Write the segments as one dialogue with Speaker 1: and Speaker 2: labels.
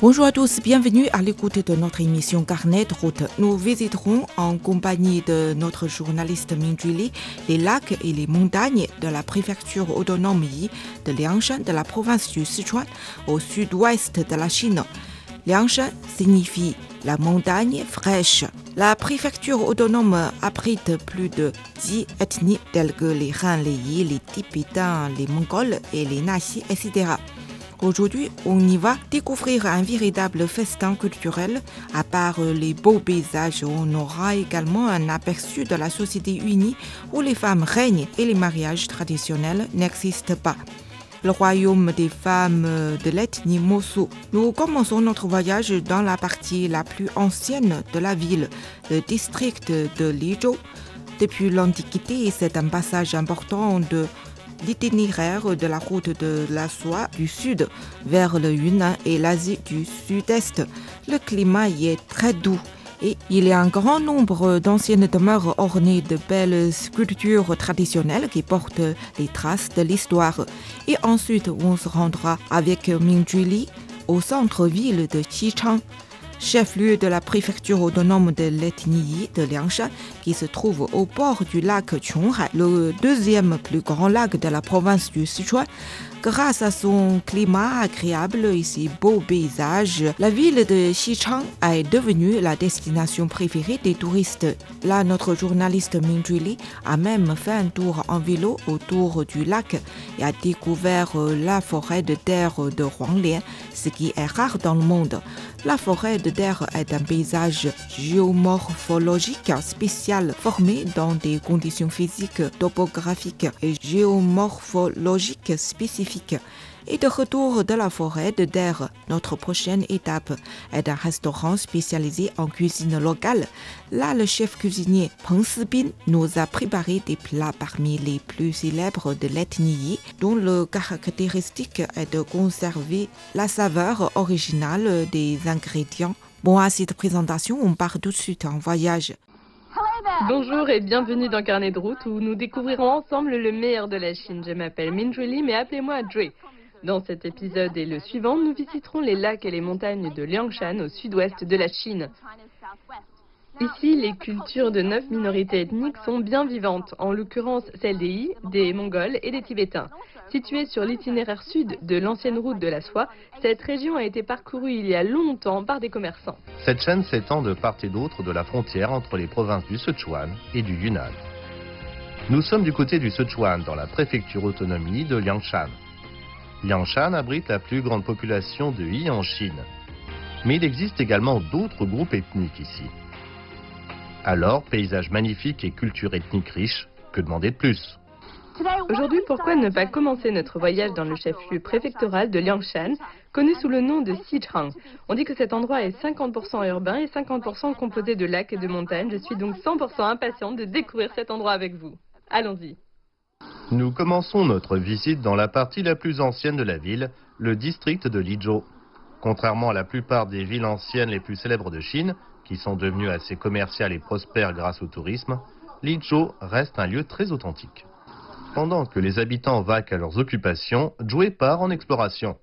Speaker 1: Bonjour à tous, bienvenue à l'écoute de notre émission Carnet de route. Nous visiterons en compagnie de notre journaliste Mingjuli les lacs et les montagnes de la préfecture autonome de Liangshan de la province du Sichuan au sud-ouest de la Chine. Liangshan signifie la montagne fraîche. La préfecture autonome abrite plus de 10 ethnies telles que les Han, les Yi, les Tibétains, les Mongols et les Nasi, etc. Aujourd'hui, on y va découvrir un véritable festin culturel. À part les beaux paysages, on aura également un aperçu de la société unie où les femmes règnent et les mariages traditionnels n'existent pas. Le royaume des femmes de l'ethnie Mosu. Nous commençons notre voyage dans la partie la plus ancienne de la ville, le district de Lizhou. Depuis l'Antiquité, c'est un passage important de l'itinéraire de la route de la soie du sud vers le Yunnan et l'Asie du sud-est. Le climat y est très doux et il y a un grand nombre d'anciennes demeures ornées de belles sculptures traditionnelles qui portent les traces de l'histoire. Et ensuite, on se rendra avec Mingjuli au centre-ville de Xichang chef-lieu de la préfecture autonome de l'ethnie de Liangshan, qui se trouve au bord du lac Qionghai, le deuxième plus grand lac de la province du Sichuan. Grâce à son climat agréable et ses beaux paysages, la ville de Xichang est devenue la destination préférée des touristes. Là, notre journaliste Mingjuli a même fait un tour en vélo autour du lac et a découvert la forêt de terre de Huanglian, ce qui est rare dans le monde. La forêt de terre est un paysage géomorphologique spécial formé dans des conditions physiques, topographiques et géomorphologiques spécifiques. Et de retour de la forêt de terre, notre prochaine étape est un restaurant spécialisé en cuisine locale. Là, le chef cuisinier Peng Sibin nous a préparé des plats parmi les plus célèbres de l'ethnie, dont le caractéristique est de conserver la saveur originale des ingrédients. Bon, à cette présentation, on part tout de suite en voyage.
Speaker 2: Bonjour et bienvenue dans Carnet de route où nous découvrirons ensemble le meilleur de la Chine. Je m'appelle Minjuli, mais appelez-moi Jui. Dans cet épisode et le suivant, nous visiterons les lacs et les montagnes de Liangshan au sud-ouest de la Chine. Ici, les cultures de neuf minorités ethniques sont bien vivantes, en l'occurrence celles des Yi, des Mongols et des Tibétains. Située sur l'itinéraire sud de l'ancienne route de la soie, cette région a été parcourue il y a longtemps par des commerçants.
Speaker 3: Cette chaîne s'étend de part et d'autre de la frontière entre les provinces du Sichuan et du Yunnan. Nous sommes du côté du Sichuan, dans la préfecture autonomie de Liangshan. Liangshan abrite la plus grande population de Yi en Chine. Mais il existe également d'autres groupes ethniques ici. Alors, paysage magnifique et culture ethnique riche, que demander de plus?
Speaker 2: Aujourd'hui, pourquoi ne pas commencer notre voyage dans le chef-lieu préfectoral de Liangshan, connu sous le nom de Xichang? On dit que cet endroit est 50% urbain et 50% composé de lacs et de montagnes. Je suis donc 100% impatiente de découvrir cet endroit avec vous. Allons-y.
Speaker 3: Nous commençons notre visite dans la partie la plus ancienne de la ville, le district de Lizhou. Contrairement à la plupart des villes anciennes les plus célèbres de Chine, qui sont devenues assez commerciales et prospères grâce au tourisme, Lizhou reste un lieu très authentique. Pendant que les habitants vaquent à leurs occupations, Joué part en exploration.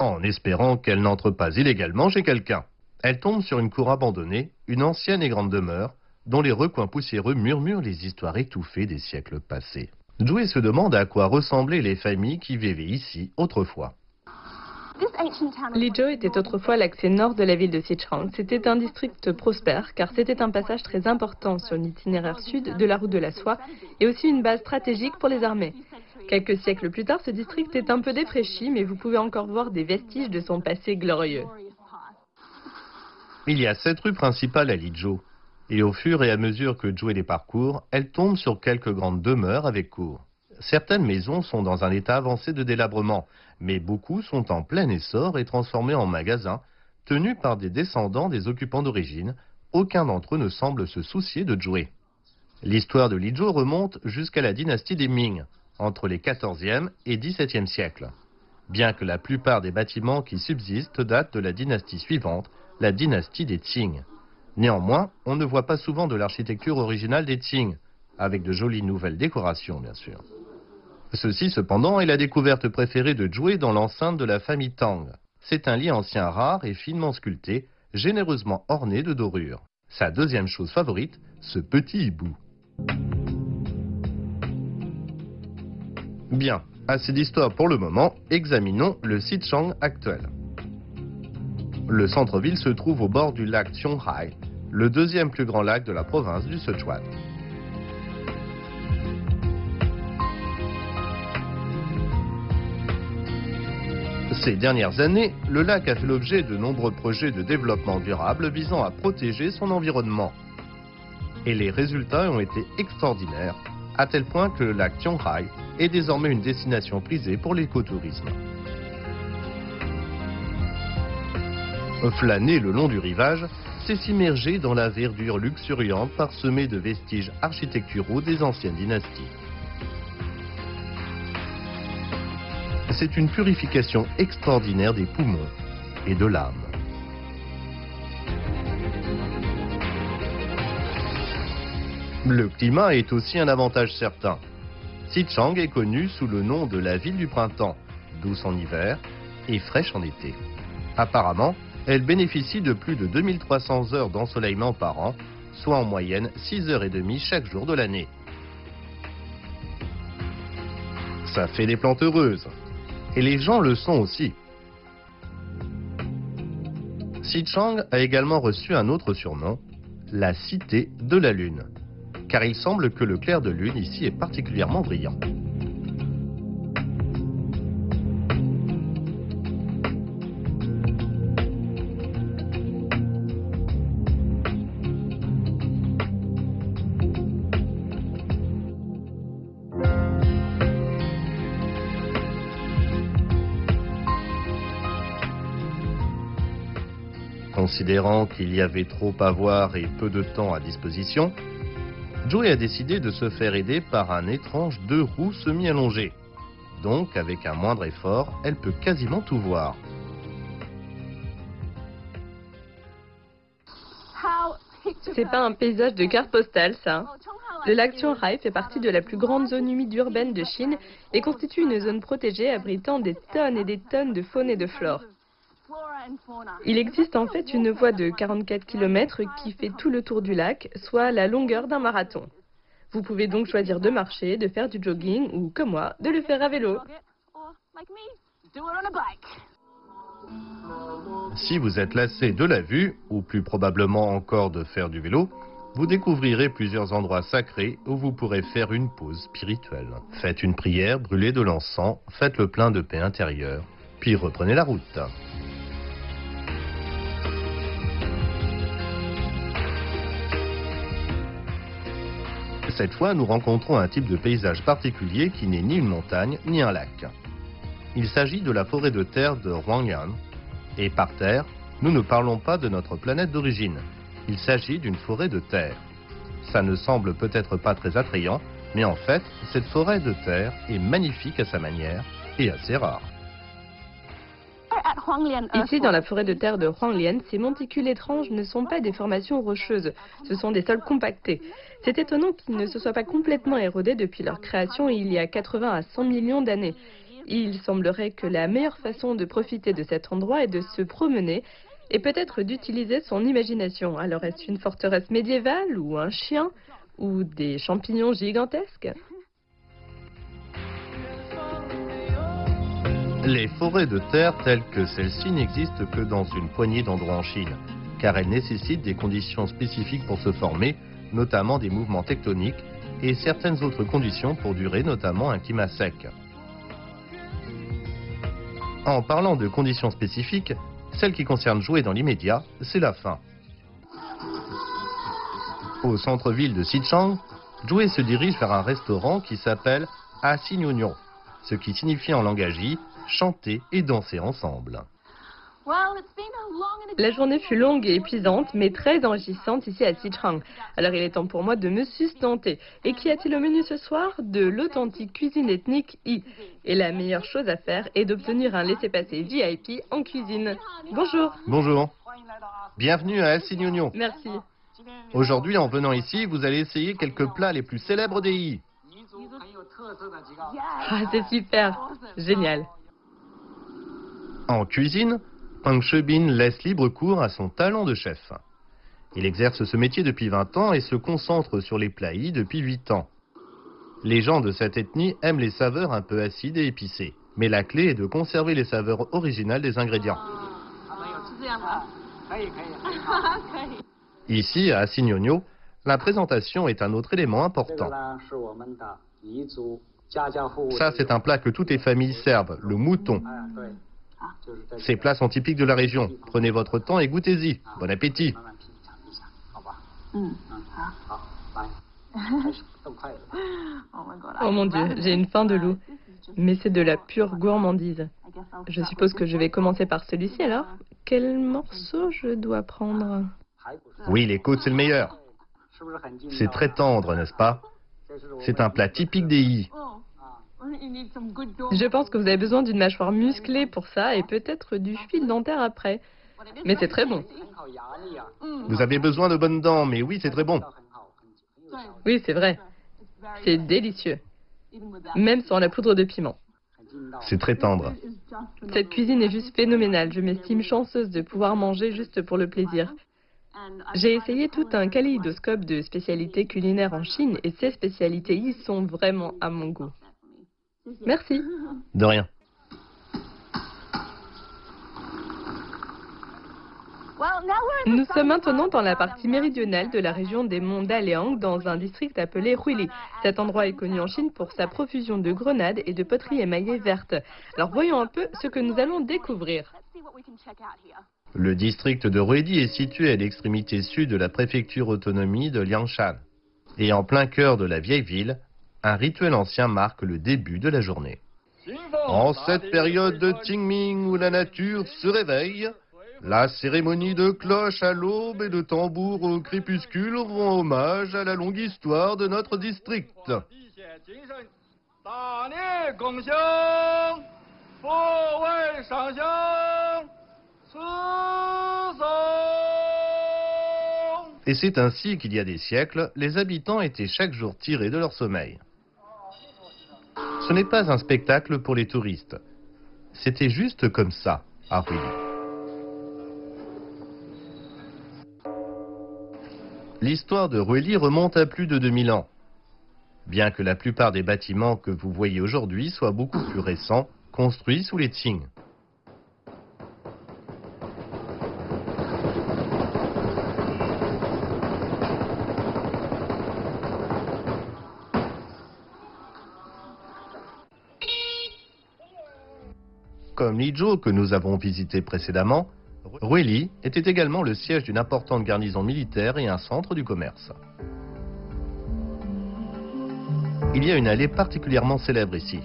Speaker 3: En espérant qu'elle n'entre pas illégalement chez quelqu'un. Elle tombe sur une cour abandonnée, une ancienne et grande demeure, dont les recoins poussiéreux murmurent les histoires étouffées des siècles passés. Joué se demande à quoi ressemblaient les familles qui vivaient ici autrefois.
Speaker 2: Lizhou était autrefois l'accès nord de la ville de Sichuan. C'était un district prospère car c'était un passage très important sur l'itinéraire sud de la route de la soie et aussi une base stratégique pour les armées. Quelques siècles plus tard, ce district est un peu défraîchi, mais vous pouvez encore voir des vestiges de son passé glorieux.
Speaker 3: Il y a sept rues principales à Lizhou. Et au fur et à mesure que Joué les parcours, elle tombe sur quelques grandes demeures avec cours. Certaines maisons sont dans un état avancé de délabrement, mais beaucoup sont en plein essor et transformées en magasins, tenus par des descendants des occupants d'origine. Aucun d'entre eux ne semble se soucier de Joué. L'histoire de Lizhou remonte jusqu'à la dynastie des Ming, entre les 14e et 17e siècles. Bien que la plupart des bâtiments qui subsistent datent de la dynastie suivante, la dynastie des Qing. Néanmoins, on ne voit pas souvent de l'architecture originale des Qing, avec de jolies nouvelles décorations bien sûr. Ceci cependant est la découverte préférée de Zhui dans l'enceinte de la famille Tang. C'est un lit ancien rare et finement sculpté, généreusement orné de dorures. Sa deuxième chose favorite, ce petit hibou. Bien, assez d'histoire pour le moment, examinons le Sichang actuel. Le centre-ville se trouve au bord du lac Qianghai, le deuxième plus grand lac de la province du Sichuan. Ces dernières années, le lac a fait l'objet de nombreux projets de développement durable visant à protéger son environnement. Et les résultats ont été extraordinaires, à tel point que le lac Qianghai est désormais une destination prisée pour l'écotourisme. Flâner le long du rivage, c'est s'immerger dans la verdure luxuriante parsemée de vestiges architecturaux des anciennes dynasties. C'est une purification extraordinaire des poumons et de l'âme. Le climat est aussi un avantage certain. Xichang est connue sous le nom de la ville du printemps, douce en hiver et fraîche en été. Apparemment, elle bénéficie de plus de 2300 heures d'ensoleillement par an, soit en moyenne 6 heures et demie chaque jour de l'année. Ça fait des plantes heureuses. Et les gens le sont aussi. Xichang a également reçu un autre surnom, la cité de la lune, car il semble que le clair de lune ici est particulièrement brillant. Considérant qu'il y avait trop à voir et peu de temps à disposition, Joey a décidé de se faire aider par un étrange deux roues semi-allongées. Donc, avec un moindre effort, elle peut quasiment tout voir.
Speaker 2: C'est pas un paysage de carte postale, ça. Le lac Qianghai fait partie de la plus grande zone humide urbaine de Chine et constitue une zone protégée abritant des tonnes et des tonnes de faune et de flore. Il existe en fait une voie de 44 km qui fait tout le tour du lac, soit la longueur d'un marathon. Vous pouvez donc choisir de marcher, de faire du jogging ou, comme moi, de le faire à vélo.
Speaker 3: Si vous êtes lassé de la vue, ou plus probablement encore de faire du vélo, vous découvrirez plusieurs endroits sacrés où vous pourrez faire une pause spirituelle. Faites une prière, brûlez de l'encens, faites le plein de paix intérieure, puis reprenez la route. Cette fois, nous rencontrons un type de paysage particulier qui n'est ni une montagne ni un lac. Il s'agit de la forêt de terre de Huangyan. Et par terre, nous ne parlons pas de notre planète d'origine. Il s'agit d'une forêt de terre. Ça ne semble peut-être pas très attrayant, mais en fait, cette forêt de terre est magnifique à sa manière et assez rare.
Speaker 2: Ici, dans la forêt de terre de Huanglian, ces monticules étranges ne sont pas des formations rocheuses, ce sont des sols compactés. C'est étonnant qu'ils ne se soient pas complètement érodés depuis leur création il y a 80 à 100 millions d'années. Il semblerait que la meilleure façon de profiter de cet endroit est de se promener et peut-être d'utiliser son imagination. Alors est-ce une forteresse médiévale ou un chien ou des champignons gigantesques?
Speaker 3: Les forêts de terre telles que celle-ci n'existent que dans une poignée d'endroits en Chine, car elles nécessitent des conditions spécifiques pour se former, notamment des mouvements tectoniques, et certaines autres conditions pour durer, notamment un climat sec. En parlant de conditions spécifiques, celle qui concerne jouer dans l'immédiat, c'est la faim. Au centre-ville de Xichang, Jouer se dirige vers un restaurant qui s'appelle Asignon, ce qui signifie en langage chanter et danser ensemble.
Speaker 2: La journée fut longue et épuisante, mais très enrichissante ici à Sichuan. Alors il est temps pour moi de me sustenter. Et qu'y a-t-il au menu ce soir? De l'authentique cuisine ethnique I. Et la meilleure chose à faire est d'obtenir un laissez-passer VIP en cuisine. Bonjour.
Speaker 3: Bonjour. Bienvenue à Alcignogno.
Speaker 2: Merci.
Speaker 3: Aujourd'hui, en venant ici, vous allez essayer quelques plats les plus célèbres des I.
Speaker 2: Ah, c'est super. Génial.
Speaker 3: En cuisine, Pang Shebin laisse libre cours à son talent de chef. Il exerce ce métier depuis 20 ans et se concentre sur les plats I depuis 8 ans. Les gens de cette ethnie aiment les saveurs un peu acides et épicées, mais la clé est de conserver les saveurs originales des ingrédients. Ici, à Assignogno, la présentation est un autre élément important. Ça, c'est un plat que toutes les familles servent, le mouton. Ces plats sont typiques de la région. Prenez votre temps et goûtez-y. Bon appétit.
Speaker 2: Oh mon dieu, j'ai une faim de loup. Mais c'est de la pure gourmandise. Je suppose que je vais commencer par celui-ci alors. Quel morceau je dois prendre?
Speaker 3: Oui, les côtes, c'est le meilleur. C'est très tendre, n'est-ce pas? C'est un plat typique des I.
Speaker 2: Je pense que vous avez besoin d'une mâchoire musclée pour ça et peut-être du fil dentaire après. Mais c'est très bon.
Speaker 3: Vous avez besoin de bonnes dents, mais oui, c'est très bon.
Speaker 2: Oui, c'est vrai. C'est délicieux. Même sans la poudre de piment.
Speaker 3: C'est très tendre.
Speaker 2: Cette cuisine est juste phénoménale. Je m'estime chanceuse de pouvoir manger juste pour le plaisir. J'ai essayé tout un kaléidoscope de spécialités culinaires en Chine et ces spécialités y sont vraiment à mon goût. Merci.
Speaker 3: De rien.
Speaker 2: Nous sommes maintenant dans la partie méridionale de la région des monts Daliang, dans un district appelé Huili. Cet endroit est connu en Chine pour sa profusion de grenades et de poteries émaillées vertes. Alors voyons un peu ce que nous allons découvrir.
Speaker 3: Le district de Ruidi est situé à l'extrémité sud de la préfecture autonomie de Liangshan. Et en plein cœur de la vieille ville, un rituel ancien marque le début de la journée. En cette période de Qingming où la nature se réveille, la cérémonie de cloche à l'aube et de tambour au crépuscule rend hommage à la longue histoire de notre district. Et c'est ainsi qu'il y a des siècles, les habitants étaient chaque jour tirés de leur sommeil. Ce n'est pas un spectacle pour les touristes. C'était juste comme ça, à Ruy. L'histoire de Ruely remonte à plus de 2000 ans. Bien que la plupart des bâtiments que vous voyez aujourd'hui soient beaucoup plus récents, construits sous les Qing. Lizhou que nous avons visité précédemment, Rueli était également le siège d'une importante garnison militaire et un centre du commerce. Il y a une allée particulièrement célèbre ici.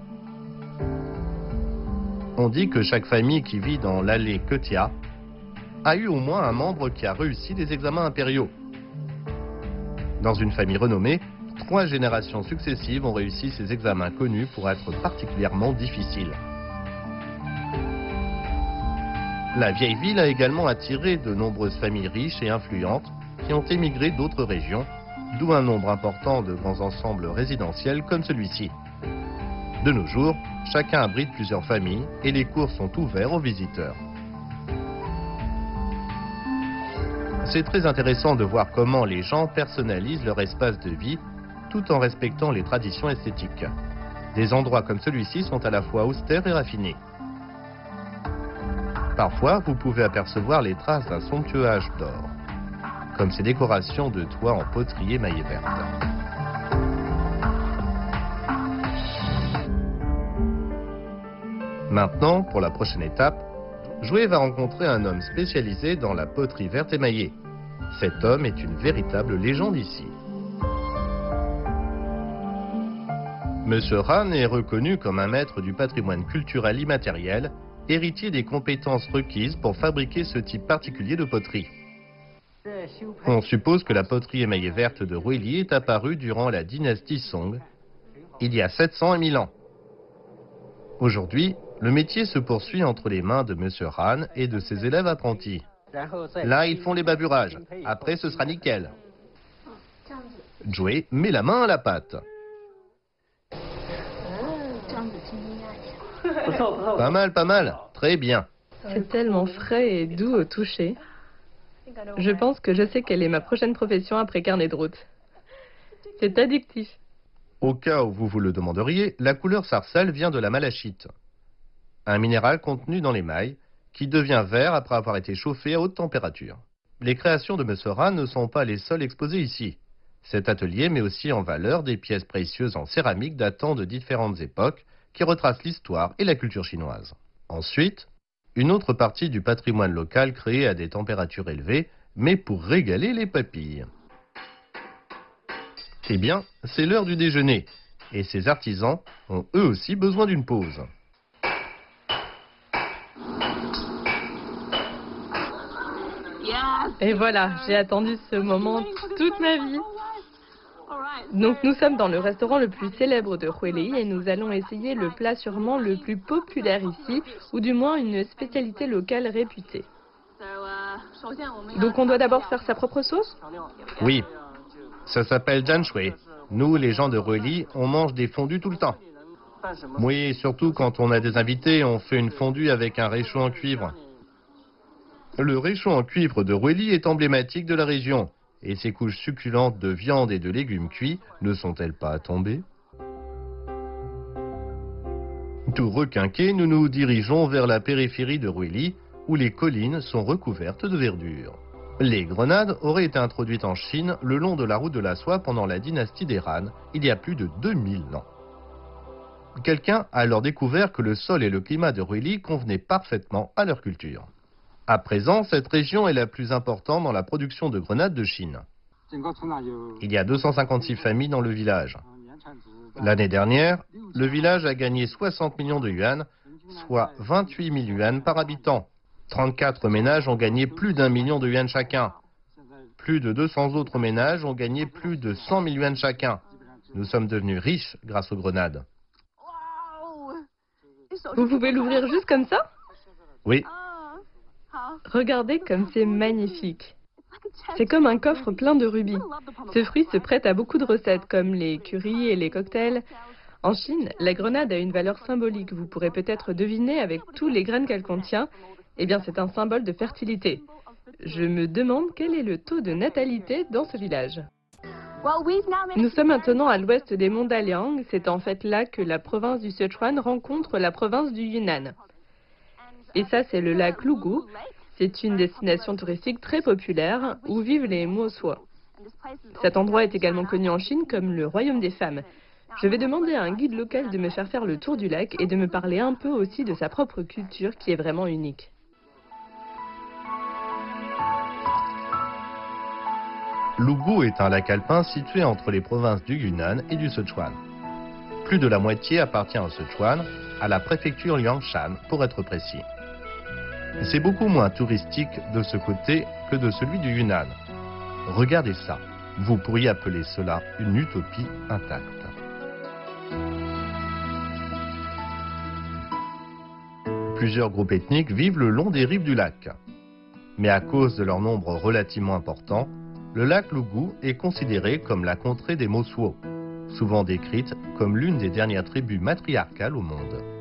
Speaker 3: On dit que chaque famille qui vit dans l'allée Ketia a eu au moins un membre qui a réussi des examens impériaux. Dans une famille renommée, trois générations successives ont réussi ces examens connus pour être particulièrement difficiles. La vieille ville a également attiré de nombreuses familles riches et influentes qui ont émigré d'autres régions, d'où un nombre important de grands ensembles résidentiels comme celui-ci. De nos jours, chacun abrite plusieurs familles et les cours sont ouverts aux visiteurs. C'est très intéressant de voir comment les gens personnalisent leur espace de vie tout en respectant les traditions esthétiques. Des endroits comme celui-ci sont à la fois austères et raffinés. Parfois, vous pouvez apercevoir les traces d'un somptueux âge d'or, comme ces décorations de toits en poterie émaillée verte. Maintenant, pour la prochaine étape, Jouet va rencontrer un homme spécialisé dans la poterie verte émaillée. Cet homme est une véritable légende ici. Monsieur Han est reconnu comme un maître du patrimoine culturel immatériel héritier des compétences requises pour fabriquer ce type particulier de poterie. On suppose que la poterie émaillée verte de Ruili est apparue durant la dynastie Song, il y a 700 et 1000 ans. Aujourd'hui, le métier se poursuit entre les mains de M. Han et de ses élèves apprentis. Là, ils font les baburages. Après, ce sera nickel. Joey met la main à la pâte. Pas mal, pas mal. Très bien.
Speaker 2: C'est tellement frais et doux au toucher. Je pense que je sais quelle est ma prochaine profession après carnet de route. C'est addictif.
Speaker 3: Au cas où vous vous le demanderiez, la couleur sarcelle vient de la malachite, un minéral contenu dans les mailles qui devient vert après avoir été chauffé à haute température. Les créations de Messera ne sont pas les seules exposées ici. Cet atelier met aussi en valeur des pièces précieuses en céramique datant de différentes époques qui retracent l'histoire et la culture chinoise. Ensuite, une autre partie du patrimoine local créé à des températures élevées, mais pour régaler les papilles. Eh bien, c'est l'heure du déjeuner, et ces artisans ont eux aussi besoin d'une pause.
Speaker 2: Et voilà, j'ai attendu ce moment toute ma vie. Donc nous sommes dans le restaurant le plus célèbre de Huili et nous allons essayer le plat sûrement le plus populaire ici, ou du moins une spécialité locale réputée. Donc on doit d'abord faire sa propre sauce?
Speaker 3: Oui, ça s'appelle Shui. Nous, les gens de Huili, on mange des fondus tout le temps. Oui, surtout quand on a des invités, on fait une fondue avec un réchaud en cuivre. Le réchaud en cuivre de Rueli est emblématique de la région. Et ses couches succulentes de viande et de légumes cuits ne sont-elles pas tombées? Tout requinqué, nous nous dirigeons vers la périphérie de Rueli, où les collines sont recouvertes de verdure. Les grenades auraient été introduites en Chine le long de la route de la soie pendant la dynastie des Han, il y a plus de 2000 ans. Quelqu'un a alors découvert que le sol et le climat de Rueli convenaient parfaitement à leur culture. À présent, cette région est la plus importante dans la production de grenades de Chine. Il y a 256 familles dans le village. L'année dernière, le village a gagné 60 millions de yuan, soit 28 000 yuan par habitant. 34 ménages ont gagné plus d'un million de yuan chacun. Plus de 200 autres ménages ont gagné plus de 100 000 yuan chacun. Nous sommes devenus riches grâce aux grenades.
Speaker 2: Vous pouvez l'ouvrir juste comme ça?
Speaker 3: Oui.
Speaker 2: Regardez comme c'est magnifique. C'est comme un coffre plein de rubis. Ce fruit se prête à beaucoup de recettes comme les currys et les cocktails. En Chine, la grenade a une valeur symbolique. Vous pourrez peut-être deviner avec tous les graines qu'elle contient. Eh bien, c'est un symbole de fertilité. Je me demande quel est le taux de natalité dans ce village. Nous sommes maintenant à l'ouest des monts Daliang. C'est en fait là que la province du Sichuan rencontre la province du Yunnan. Et ça, c'est le lac Lugu. C'est une destination touristique très populaire où vivent les Mosuo. Cet endroit est également connu en Chine comme le royaume des femmes. Je vais demander à un guide local de me faire faire le tour du lac et de me parler un peu aussi de sa propre culture qui est vraiment unique.
Speaker 3: Lugu est un lac alpin situé entre les provinces du Yunnan et du Sichuan. Plus de la moitié appartient au Sichuan, à la préfecture Liangshan pour être précis. C'est beaucoup moins touristique de ce côté que de celui du Yunnan. Regardez ça, vous pourriez appeler cela une utopie intacte. Plusieurs groupes ethniques vivent le long des rives du lac. Mais à cause de leur nombre relativement important, le lac Lugu est considéré comme la contrée des Mosuo, souvent décrite comme l'une des dernières tribus matriarcales au monde.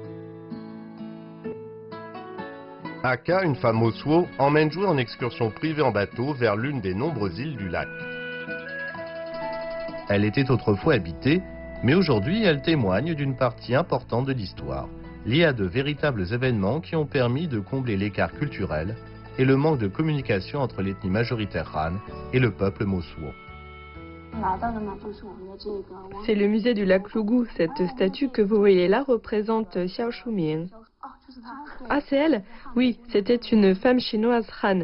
Speaker 3: Aka, une femme Mosuo, emmène jouer en excursion privée en bateau vers l'une des nombreuses îles du lac. Elle était autrefois habitée, mais aujourd'hui elle témoigne d'une partie importante de l'histoire, liée à de véritables événements qui ont permis de combler l'écart culturel et le manque de communication entre l'ethnie majoritaire Han et le peuple Mosuo.
Speaker 2: C'est le musée du lac Lugu. Cette statue que vous voyez là représente Xiao Shuming. Ah, c'est elle Oui, c'était une femme chinoise Han.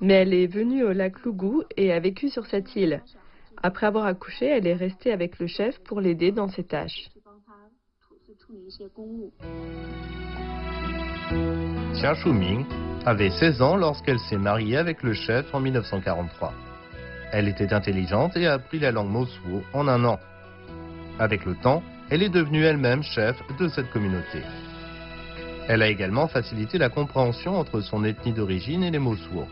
Speaker 2: Mais elle est venue au lac Lugu et a vécu sur cette île. Après avoir accouché, elle est restée avec le chef pour l'aider dans ses tâches.
Speaker 3: Xia Shuming avait 16 ans lorsqu'elle s'est mariée avec le chef en 1943. Elle était intelligente et a appris la langue Mosuo en un an. Avec le temps, elle est devenue elle-même chef de cette communauté. Elle a également facilité la compréhension entre son ethnie d'origine et les Mosuo.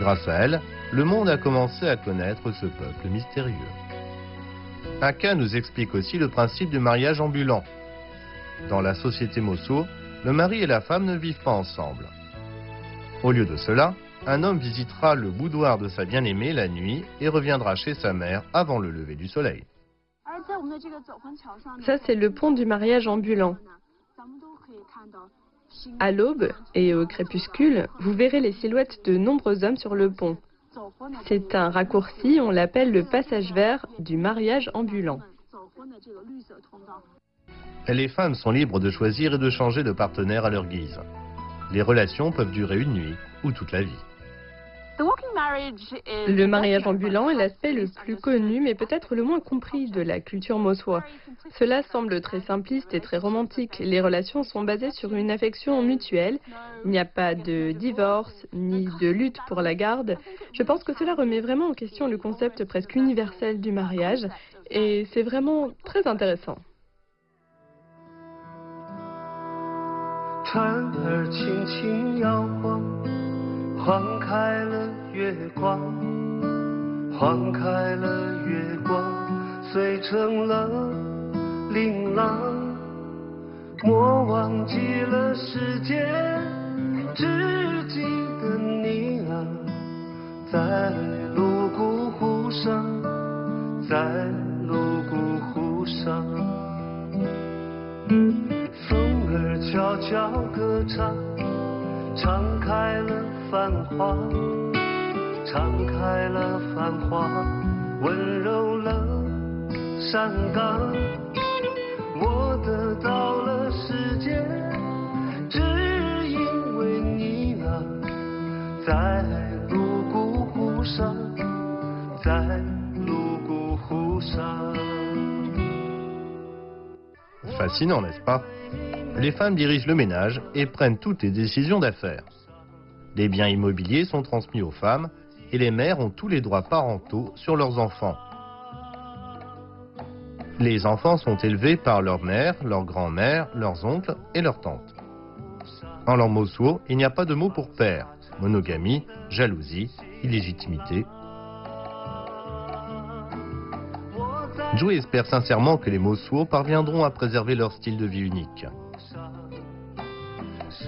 Speaker 3: Grâce à elle, le monde a commencé à connaître ce peuple mystérieux. Aka nous explique aussi le principe du mariage ambulant. Dans la société Mosuo, le mari et la femme ne vivent pas ensemble. Au lieu de cela, un homme visitera le boudoir de sa bien-aimée la nuit et reviendra chez sa mère avant le lever du soleil.
Speaker 2: Ça, c'est le pont du mariage ambulant. À l'aube et au crépuscule, vous verrez les silhouettes de nombreux hommes sur le pont. C'est un raccourci, on l'appelle le passage vert du mariage ambulant.
Speaker 3: Les femmes sont libres de choisir et de changer de partenaire à leur guise. Les relations peuvent durer une nuit ou toute la vie.
Speaker 2: Le mariage ambulant est l'aspect le plus connu, mais peut-être le moins compris de la culture mossois. Cela semble très simpliste et très romantique. Les relations sont basées sur une affection mutuelle. Il n'y a pas de divorce ni de lutte pour la garde. Je pense que cela remet vraiment en question le concept presque universel du mariage et c'est vraiment très intéressant.
Speaker 4: 晃开了月光，晃开了月光，碎成了琳琅。莫忘记了时间，只记得你啊，在泸沽湖上，在泸沽湖上，风儿悄悄歌唱，唱开了。繁华，敞开了繁华，温柔了山岗。我得到了世界，只因为你啊，在泸沽湖上，在泸沽湖上。
Speaker 3: Fascinant, n'est-ce pas Les femmes dirigent le ménage et prennent toutes les décisions d'affaires. Les biens immobiliers sont transmis aux femmes et les mères ont tous les droits parentaux sur leurs enfants. Les enfants sont élevés par leur mère, leur grand-mère, leurs oncles et leurs tantes. En langue mosuo, il n'y a pas de mot pour père, monogamie, jalousie, illégitimité. Joe espère sincèrement que les Mosuo parviendront à préserver leur style de vie unique.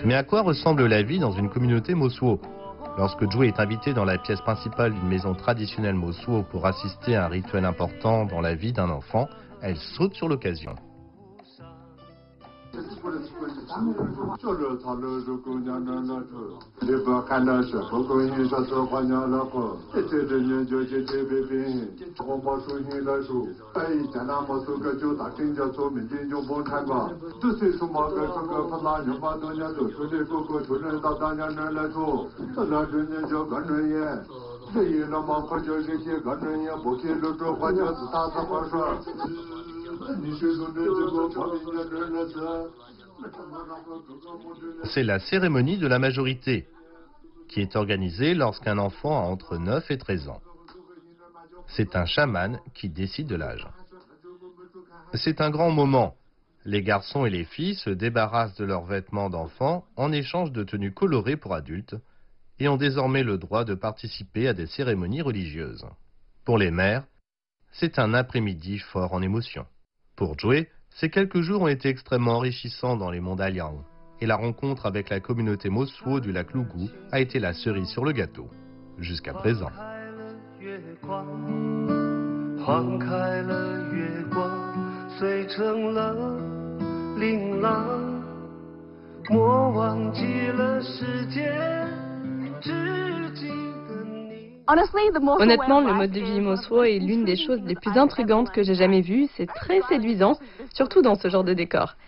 Speaker 3: Mais à quoi ressemble la vie dans une communauté Mosuo Lorsque Joe est invité dans la pièce principale d'une maison traditionnelle Mosuo pour assister à un rituel important dans la vie d'un enfant, elle saute sur l'occasion.
Speaker 5: 就是他那是姑娘那那是，你不看那是不跟你说说话娘那不，这这年就这这别别，我没说你那是，哎，咱那没说个就大金家做民警就不看吧，这岁数嘛个这个不拉人吧，当年都说的哥哥出人到当年那来住，这那是年就跟着也。这一那么快就这些干人也不给留住，花家子他怎么说？你说说这这个旁边家人那是？
Speaker 3: C'est la cérémonie de la majorité, qui est organisée lorsqu'un enfant a entre 9 et 13 ans. C'est un chaman qui décide de l'âge. C'est un grand moment. Les garçons et les filles se débarrassent de leurs vêtements d'enfants en échange de tenues colorées pour adultes et ont désormais le droit de participer à des cérémonies religieuses. Pour les mères, c'est un après-midi fort en émotion. Pour Joey, ces quelques jours ont été extrêmement enrichissants dans les monts Aliang, et la rencontre avec la communauté Mosuo du lac Lugu a été la cerise sur le gâteau, jusqu'à présent.
Speaker 2: Honnêtement, le mode de vie Mosuo est l'une des choses les plus intrigantes que j'ai jamais vues. C'est très séduisant, surtout dans ce genre de décor.